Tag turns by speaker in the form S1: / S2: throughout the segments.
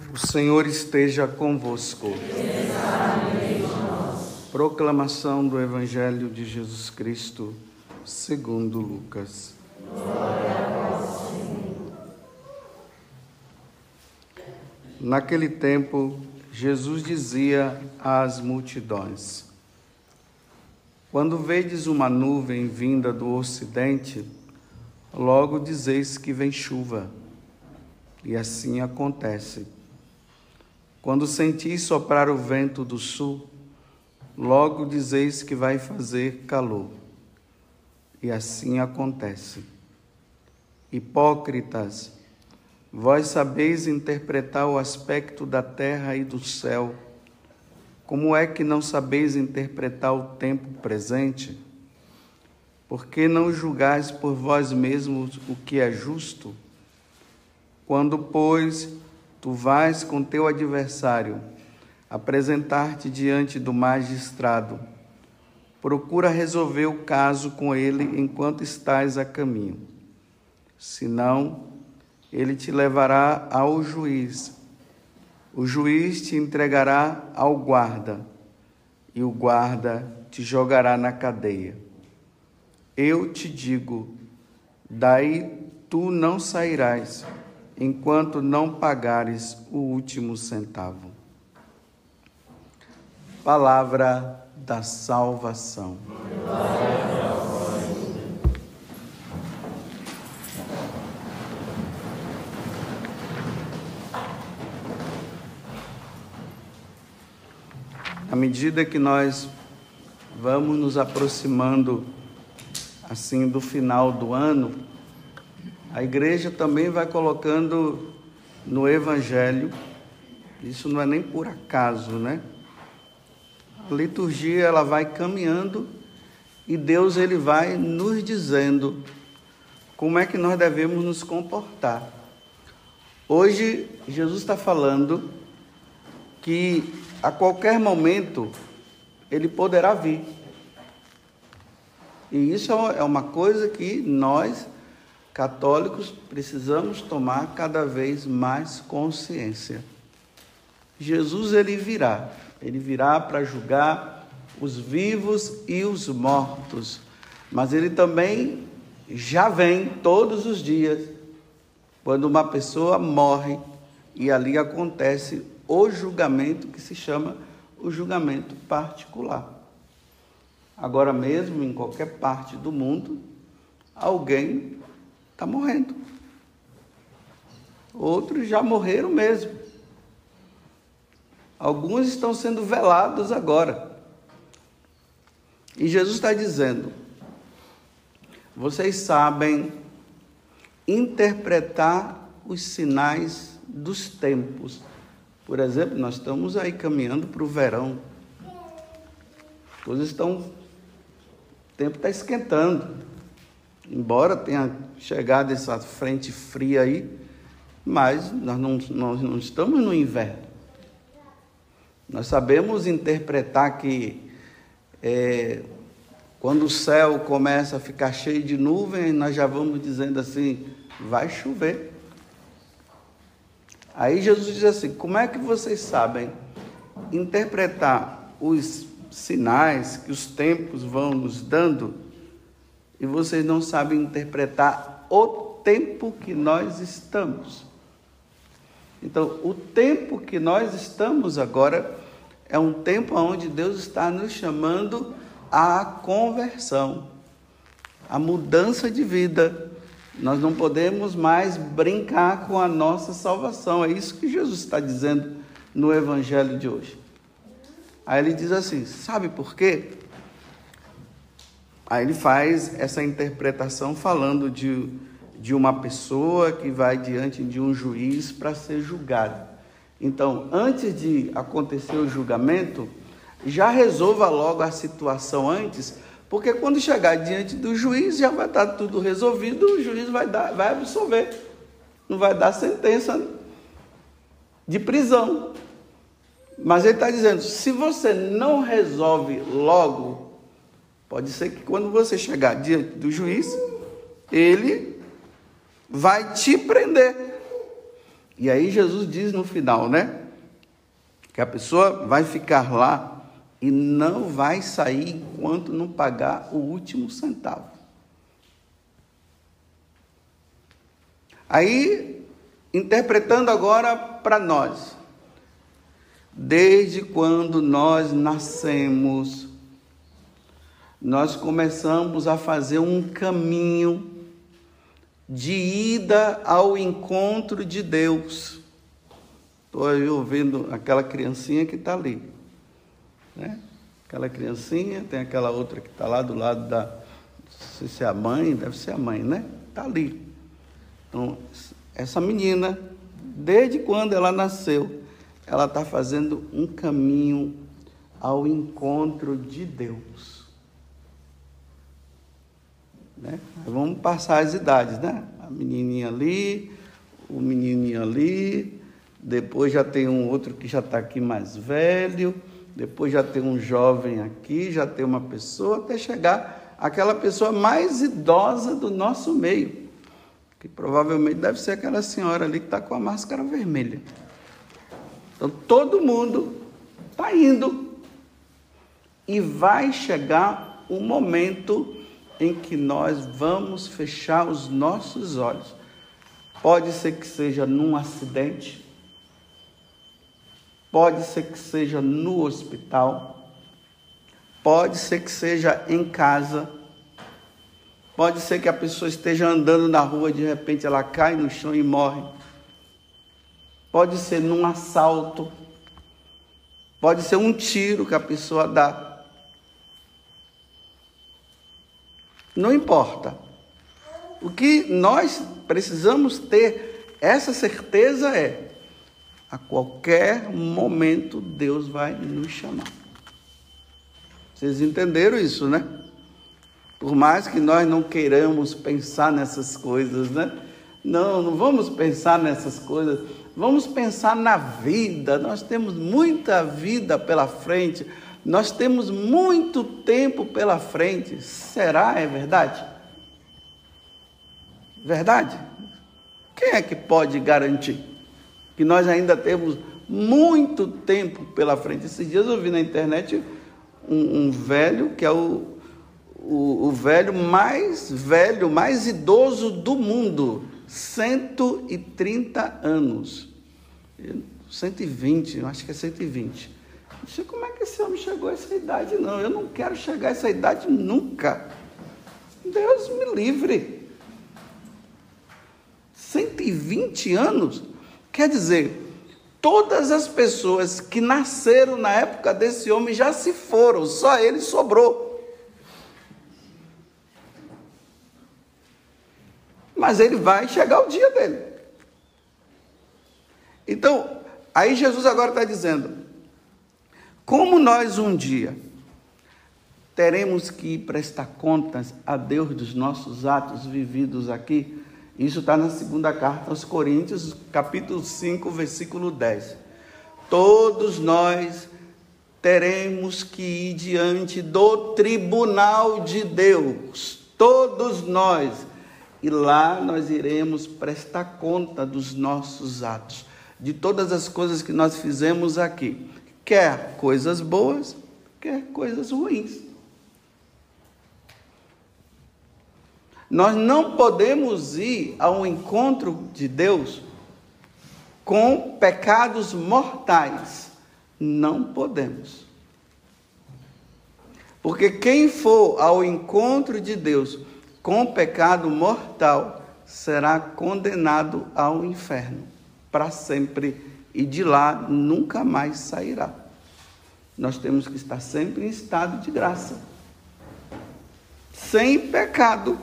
S1: O Senhor esteja convosco. Proclamação do Evangelho de Jesus Cristo, segundo Lucas. Naquele tempo, Jesus dizia às multidões: Quando vedes uma nuvem vinda do ocidente, logo dizeis que vem chuva. E assim acontece. Quando sentis soprar o vento do sul, logo dizeis que vai fazer calor. E assim acontece. Hipócritas, vós sabeis interpretar o aspecto da terra e do céu. Como é que não sabeis interpretar o tempo presente? Por que não julgais por vós mesmos o que é justo? Quando, pois, tu vais com teu adversário apresentar-te diante do magistrado, procura resolver o caso com ele enquanto estás a caminho. Senão, ele te levará ao juiz. O juiz te entregará ao guarda, e o guarda te jogará na cadeia. Eu te digo: daí tu não sairás, enquanto não pagares o último centavo. Palavra da salvação. À medida que nós vamos nos aproximando assim do final do ano, a igreja também vai colocando no evangelho, isso não é nem por acaso, né? A liturgia ela vai caminhando e Deus ele vai nos dizendo como é que nós devemos nos comportar. Hoje Jesus está falando que a qualquer momento ele poderá vir. E isso é uma coisa que nós, católicos, precisamos tomar cada vez mais consciência. Jesus ele virá, ele virá para julgar os vivos e os mortos, mas ele também já vem todos os dias, quando uma pessoa morre e ali acontece o julgamento que se chama o julgamento particular. Agora mesmo, em qualquer parte do mundo, alguém está morrendo. Outros já morreram mesmo. Alguns estão sendo velados agora. E Jesus está dizendo: vocês sabem interpretar os sinais dos tempos. Por exemplo, nós estamos aí caminhando para o verão. As coisas estão. O tempo está esquentando. Embora tenha chegado essa frente fria aí, mas nós não, nós não estamos no inverno. Nós sabemos interpretar que é, quando o céu começa a ficar cheio de nuvens, nós já vamos dizendo assim: vai chover. Aí Jesus diz assim: como é que vocês sabem interpretar os sinais que os tempos vão nos dando e vocês não sabem interpretar o tempo que nós estamos? Então, o tempo que nós estamos agora é um tempo onde Deus está nos chamando à conversão, à mudança de vida nós não podemos mais brincar com a nossa salvação. É isso que Jesus está dizendo no Evangelho de hoje. Aí ele diz assim: sabe por quê? Aí ele faz essa interpretação falando de, de uma pessoa que vai diante de um juiz para ser julgado. Então, antes de acontecer o julgamento, já resolva logo a situação antes, porque quando chegar diante do juiz, já vai estar tudo resolvido, o juiz vai, dar, vai absolver. Não vai dar sentença de prisão. Mas ele está dizendo: se você não resolve logo, pode ser que quando você chegar diante do juiz, ele vai te prender. E aí Jesus diz no final, né? Que a pessoa vai ficar lá e não vai sair enquanto não pagar o último centavo. Aí, interpretando agora para nós, desde quando nós nascemos, nós começamos a fazer um caminho de ida ao encontro de Deus. Estou aí ouvindo aquela criancinha que está ali. Né? Aquela criancinha, tem aquela outra que está lá do lado da. Não sei se é a mãe, deve ser a mãe, né? Está ali. Então, essa menina, desde quando ela nasceu, ela está fazendo um caminho ao encontro de Deus. Né? Vamos passar as idades, né? A menininha ali, o menininho ali, depois já tem um outro que já está aqui mais velho, depois já tem um jovem aqui, já tem uma pessoa, até chegar aquela pessoa mais idosa do nosso meio que provavelmente deve ser aquela senhora ali que está com a máscara vermelha. Então todo mundo está indo e vai chegar um momento em que nós vamos fechar os nossos olhos. Pode ser que seja num acidente, pode ser que seja no hospital, pode ser que seja em casa Pode ser que a pessoa esteja andando na rua, de repente ela cai no chão e morre. Pode ser num assalto. Pode ser um tiro que a pessoa dá. Não importa. O que nós precisamos ter essa certeza é: a qualquer momento Deus vai nos chamar. Vocês entenderam isso, né? Por mais que nós não queiramos pensar nessas coisas, né? Não, não vamos pensar nessas coisas. Vamos pensar na vida. Nós temos muita vida pela frente. Nós temos muito tempo pela frente. Será? É verdade? Verdade? Quem é que pode garantir que nós ainda temos muito tempo pela frente? Esses dias eu vi na internet um, um velho que é o o, o velho mais velho, mais idoso do mundo, 130 anos. 120, eu acho que é 120. Não sei como é que esse homem chegou a essa idade, não. Eu não quero chegar a essa idade nunca. Deus me livre. 120 anos? Quer dizer, todas as pessoas que nasceram na época desse homem já se foram, só ele sobrou. mas ele vai chegar o dia dele. Então, aí Jesus agora está dizendo: como nós um dia teremos que prestar contas a Deus dos nossos atos vividos aqui, isso está na segunda carta aos Coríntios, capítulo 5, versículo 10. Todos nós teremos que ir diante do tribunal de Deus, todos nós. E lá nós iremos prestar conta dos nossos atos, de todas as coisas que nós fizemos aqui, quer coisas boas, quer coisas ruins. Nós não podemos ir ao encontro de Deus com pecados mortais. Não podemos. Porque quem for ao encontro de Deus com pecado mortal, será condenado ao inferno para sempre e de lá nunca mais sairá. Nós temos que estar sempre em estado de graça, sem pecado.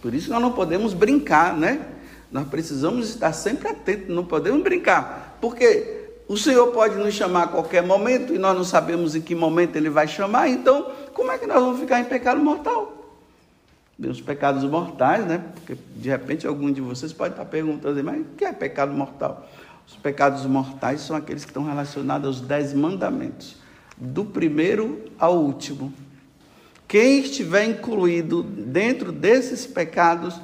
S1: Por isso nós não podemos brincar, né? Nós precisamos estar sempre atentos, não podemos brincar, porque o Senhor pode nos chamar a qualquer momento e nós não sabemos em que momento Ele vai chamar, então como é que nós vamos ficar em pecado mortal? Os pecados mortais, né? Porque de repente algum de vocês pode estar perguntando, mas o que é pecado mortal? Os pecados mortais são aqueles que estão relacionados aos dez mandamentos, do primeiro ao último. Quem estiver incluído dentro desses pecados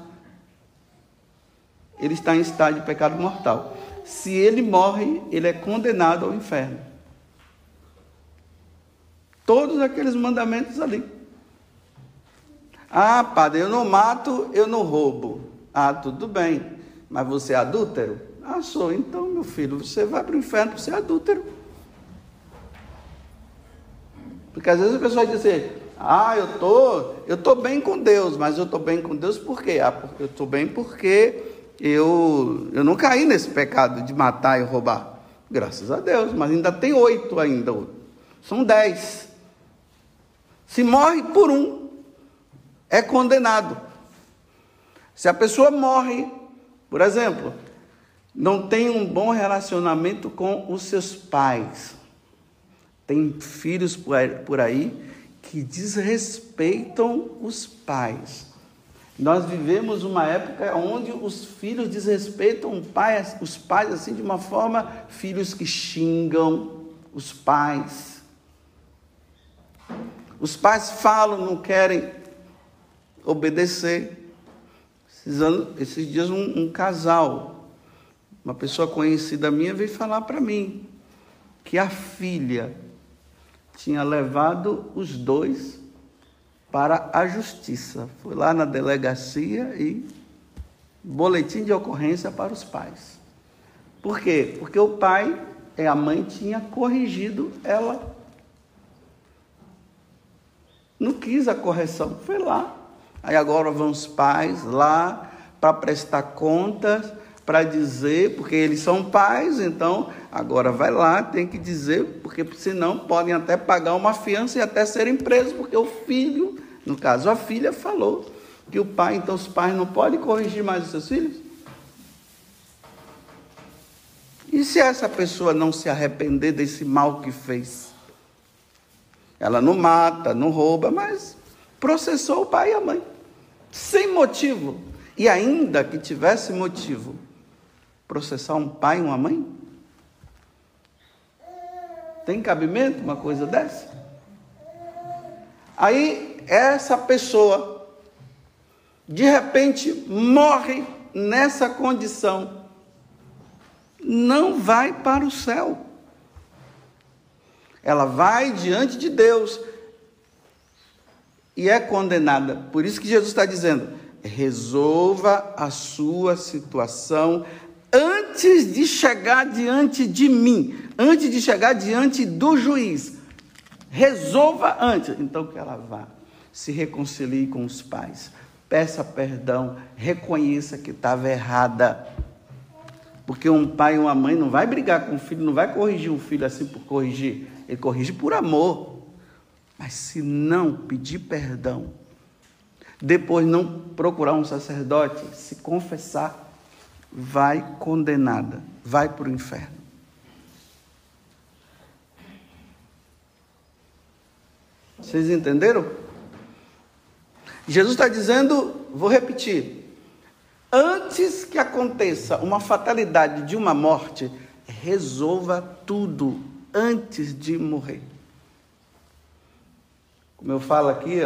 S1: ele está em estado de pecado mortal. Se ele morre, ele é condenado ao inferno. Todos aqueles mandamentos ali. Ah, padre, eu não mato, eu não roubo. Ah, tudo bem. Mas você é adúltero? Ah, sou. Então, meu filho, você vai para o inferno por ser adúltero. Porque às vezes a pessoa diz assim, ah, eu tô, eu tô bem com Deus, mas eu tô bem com Deus por quê? Ah, porque eu tô bem porque eu, eu não caí nesse pecado de matar e roubar. Graças a Deus, mas ainda tem oito ainda. São dez. Se morre por um, é condenado. Se a pessoa morre, por exemplo, não tem um bom relacionamento com os seus pais, tem filhos por aí que desrespeitam os pais. Nós vivemos uma época onde os filhos desrespeitam os pais assim de uma forma, filhos que xingam os pais. Os pais falam, não querem obedecer. Esses, anos, esses dias um, um casal, uma pessoa conhecida minha veio falar para mim que a filha tinha levado os dois para a justiça. Foi lá na delegacia e boletim de ocorrência para os pais. Por quê? Porque o pai e a mãe tinha corrigido ela. Não quis a correção, foi lá. Aí agora vão os pais lá para prestar contas, para dizer, porque eles são pais, então agora vai lá, tem que dizer, porque senão podem até pagar uma fiança e até serem presos, porque o filho no caso, a filha falou que o pai, então os pais não podem corrigir mais os seus filhos? E se essa pessoa não se arrepender desse mal que fez? Ela não mata, não rouba, mas processou o pai e a mãe, sem motivo. E ainda que tivesse motivo, processar um pai e uma mãe? Tem cabimento uma coisa dessa? Aí essa pessoa de repente morre nessa condição, não vai para o céu. Ela vai diante de Deus e é condenada. Por isso que Jesus está dizendo: resolva a sua situação antes de chegar diante de mim, antes de chegar diante do juiz. Resolva antes. Então que ela vá se reconcilie com os pais, peça perdão, reconheça que estava errada. Porque um pai e uma mãe não vai brigar com o filho, não vai corrigir o filho assim por corrigir, ele corrige por amor. Mas se não pedir perdão, depois não procurar um sacerdote, se confessar, vai condenada, vai para o inferno. Vocês entenderam? Jesus está dizendo, vou repetir, antes que aconteça uma fatalidade de uma morte, resolva tudo antes de morrer. Como eu falo aqui,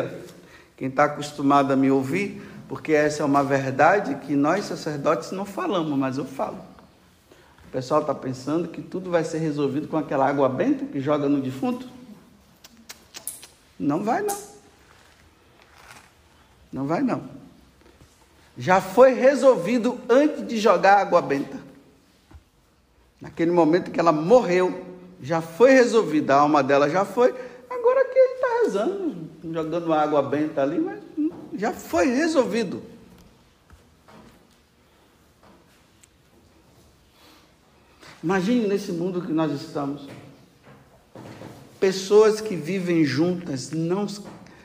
S1: quem está acostumado a me ouvir, porque essa é uma verdade que nós sacerdotes não falamos, mas eu falo. O pessoal está pensando que tudo vai ser resolvido com aquela água benta que joga no defunto? Não vai não. Não vai não. Já foi resolvido antes de jogar água benta. Naquele momento que ela morreu, já foi resolvida, a alma dela já foi. Está rezando, jogando água benta ali, mas já foi resolvido. Imagine nesse mundo que nós estamos. Pessoas que vivem juntas não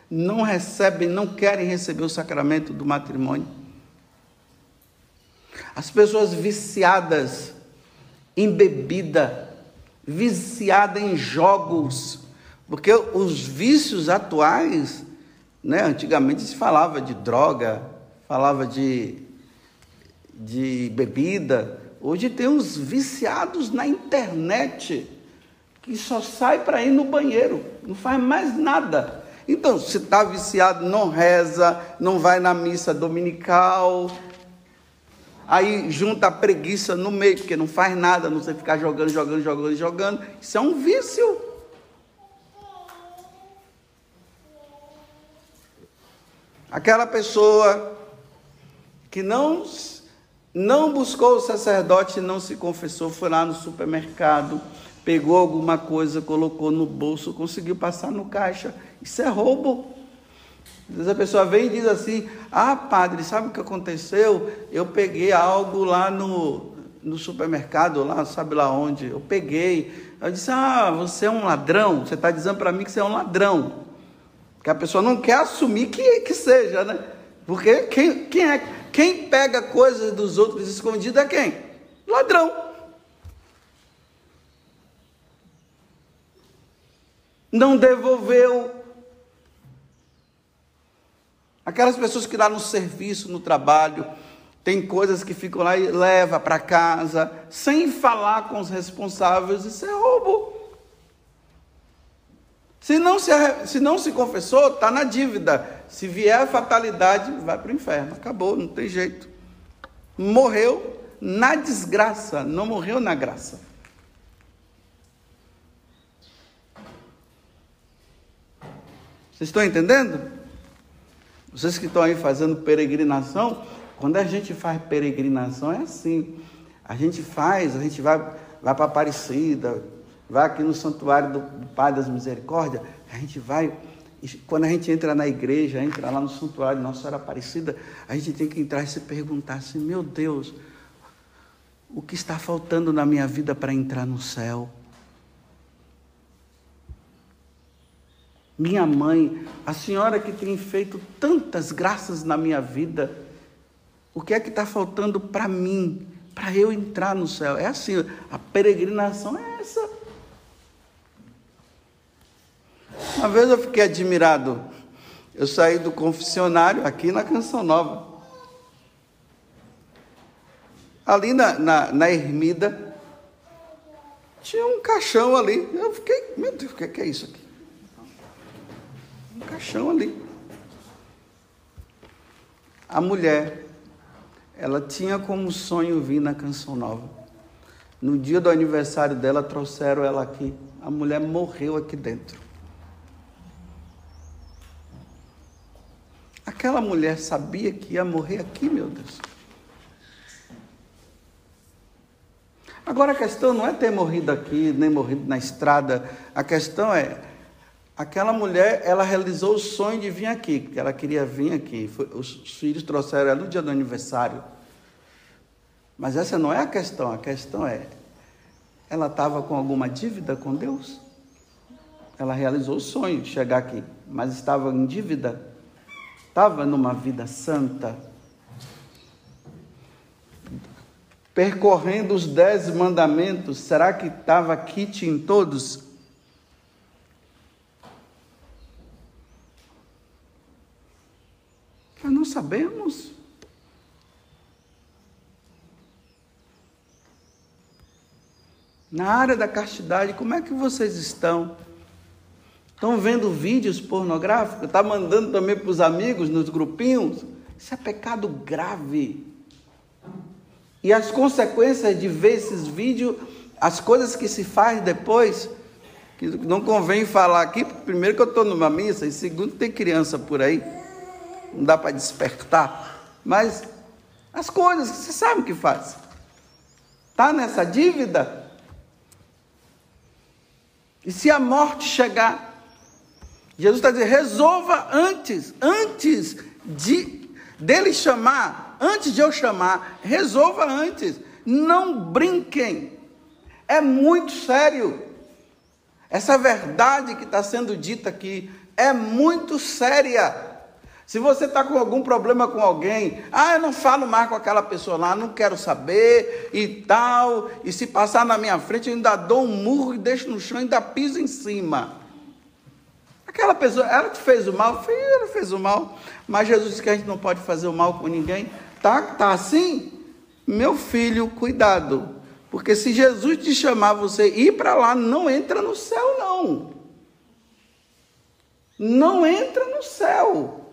S1: não recebem, não querem receber o sacramento do matrimônio. As pessoas viciadas em bebida, viciadas em jogos, porque os vícios atuais, né, antigamente se falava de droga, falava de, de bebida, hoje tem uns viciados na internet que só sai para ir no banheiro, não faz mais nada. Então, se está viciado, não reza, não vai na missa dominical. aí junta a preguiça no meio, porque não faz nada, não sei ficar jogando, jogando, jogando, jogando. Isso é um vício. Aquela pessoa que não, não buscou o sacerdote, não se confessou, foi lá no supermercado, pegou alguma coisa, colocou no bolso, conseguiu passar no caixa. Isso é roubo. Às vezes a pessoa vem e diz assim: Ah, padre, sabe o que aconteceu? Eu peguei algo lá no, no supermercado, lá, sabe lá onde? Eu peguei. Eu disse: Ah, você é um ladrão. Você está dizendo para mim que você é um ladrão. Que a pessoa não quer assumir que, que seja, né? Porque quem, quem, é, quem pega coisas dos outros escondidas é quem? Ladrão. Não devolveu. Aquelas pessoas que lá no serviço, no trabalho, tem coisas que ficam lá e leva para casa, sem falar com os responsáveis, isso é roubo. Se não se, se, não se confessou, está na dívida. Se vier a fatalidade, vai para o inferno. Acabou, não tem jeito. Morreu na desgraça, não morreu na graça. Vocês estão entendendo? Vocês que estão aí fazendo peregrinação, quando a gente faz peregrinação é assim. A gente faz, a gente vai, vai para Aparecida, vai aqui no santuário do, Pai das Misericórdias, a gente vai, quando a gente entra na igreja, entra lá no santuário de Nossa Senhora Aparecida, a gente tem que entrar e se perguntar assim, meu Deus, o que está faltando na minha vida para entrar no céu? Minha mãe, a senhora que tem feito tantas graças na minha vida, o que é que está faltando para mim, para eu entrar no céu? É assim, a peregrinação é essa. Uma vez eu fiquei admirado. Eu saí do confessionário aqui na Canção Nova. Ali na, na, na ermida, tinha um caixão ali. Eu fiquei, meu Deus, o que é, que é isso aqui? Um caixão ali. A mulher, ela tinha como sonho vir na Canção Nova. No dia do aniversário dela, trouxeram ela aqui. A mulher morreu aqui dentro. Aquela mulher sabia que ia morrer aqui, meu Deus. Agora a questão não é ter morrido aqui, nem morrido na estrada. A questão é, aquela mulher, ela realizou o sonho de vir aqui, porque ela queria vir aqui. os filhos trouxeram ela no dia do aniversário. Mas essa não é a questão. A questão é, ela estava com alguma dívida com Deus? Ela realizou o sonho de chegar aqui, mas estava em dívida estava numa vida santa, percorrendo os dez mandamentos, será que estava kit em todos? Nós não sabemos. Na área da castidade, como é que vocês estão? Estão vendo vídeos pornográficos? Está mandando também para os amigos nos grupinhos? Isso é pecado grave. E as consequências de ver esses vídeos, as coisas que se faz depois, que não convém falar aqui, primeiro que eu estou numa missa, e segundo tem criança por aí, não dá para despertar. Mas as coisas, você sabe o que faz. Está nessa dívida? E se a morte chegar, Jesus está dizendo: resolva antes, antes de dele chamar, antes de eu chamar, resolva antes. Não brinquem. É muito sério. Essa verdade que está sendo dita aqui é muito séria. Se você está com algum problema com alguém, ah, eu não falo mais com aquela pessoa lá, não quero saber e tal, e se passar na minha frente, eu ainda dou um murro e deixo no chão, ainda piso em cima. Aquela pessoa, ela te fez o mal, ela fez o mal, mas Jesus disse que a gente não pode fazer o mal com ninguém. Tá, tá assim? Meu filho, cuidado. Porque se Jesus te chamar você ir para lá, não entra no céu, não. Não entra no céu.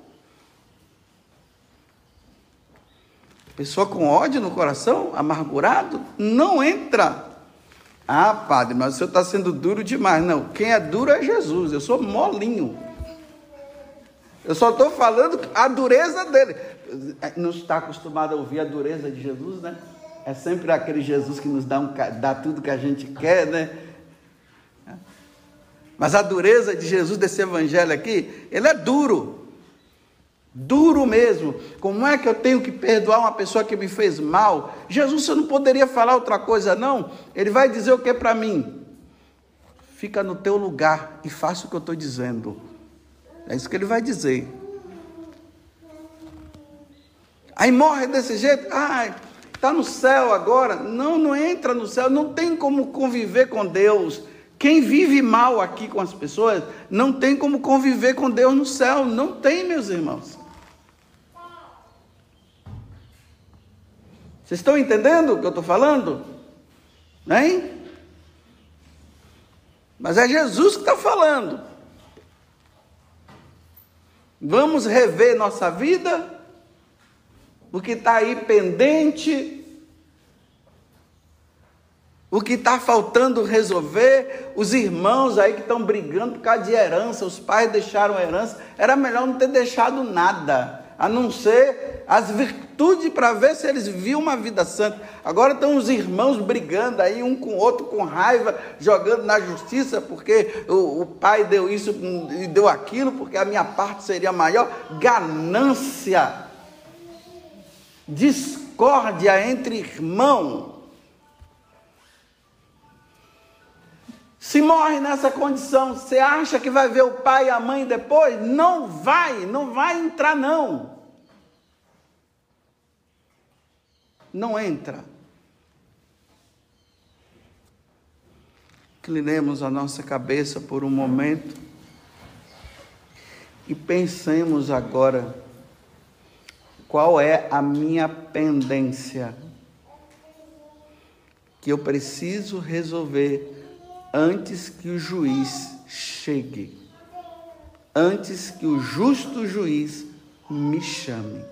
S1: Pessoa com ódio no coração, amargurado, não entra. Ah, padre, mas o senhor está sendo duro demais. Não, quem é duro é Jesus. Eu sou molinho. Eu só estou falando a dureza dele. Não está acostumado a ouvir a dureza de Jesus, né? É sempre aquele Jesus que nos dá, um, dá tudo que a gente quer, né? Mas a dureza de Jesus desse evangelho aqui, ele é duro. Duro mesmo. Como é que eu tenho que perdoar uma pessoa que me fez mal? Jesus, você não poderia falar outra coisa, não? Ele vai dizer o que para mim? Fica no teu lugar e faça o que eu estou dizendo. É isso que ele vai dizer. Aí morre desse jeito. Ah, está no céu agora. Não, não entra no céu. Não tem como conviver com Deus. Quem vive mal aqui com as pessoas não tem como conviver com Deus no céu. Não tem, meus irmãos. Vocês estão entendendo o que eu estou falando? Hein? Mas é Jesus que está falando. Vamos rever nossa vida, o que está aí pendente, o que está faltando resolver, os irmãos aí que estão brigando por causa de herança, os pais deixaram herança, era melhor não ter deixado nada, a não ser as virtudes para ver se eles viam uma vida santa. Agora estão os irmãos brigando aí, um com o outro com raiva, jogando na justiça, porque o, o pai deu isso e deu aquilo, porque a minha parte seria maior. Ganância, discórdia entre irmãos. Se morre nessa condição, você acha que vai ver o pai e a mãe depois? Não vai, não vai entrar não. Não entra. Inclinemos a nossa cabeça por um momento e pensemos agora qual é a minha pendência que eu preciso resolver antes que o juiz chegue, antes que o justo juiz me chame.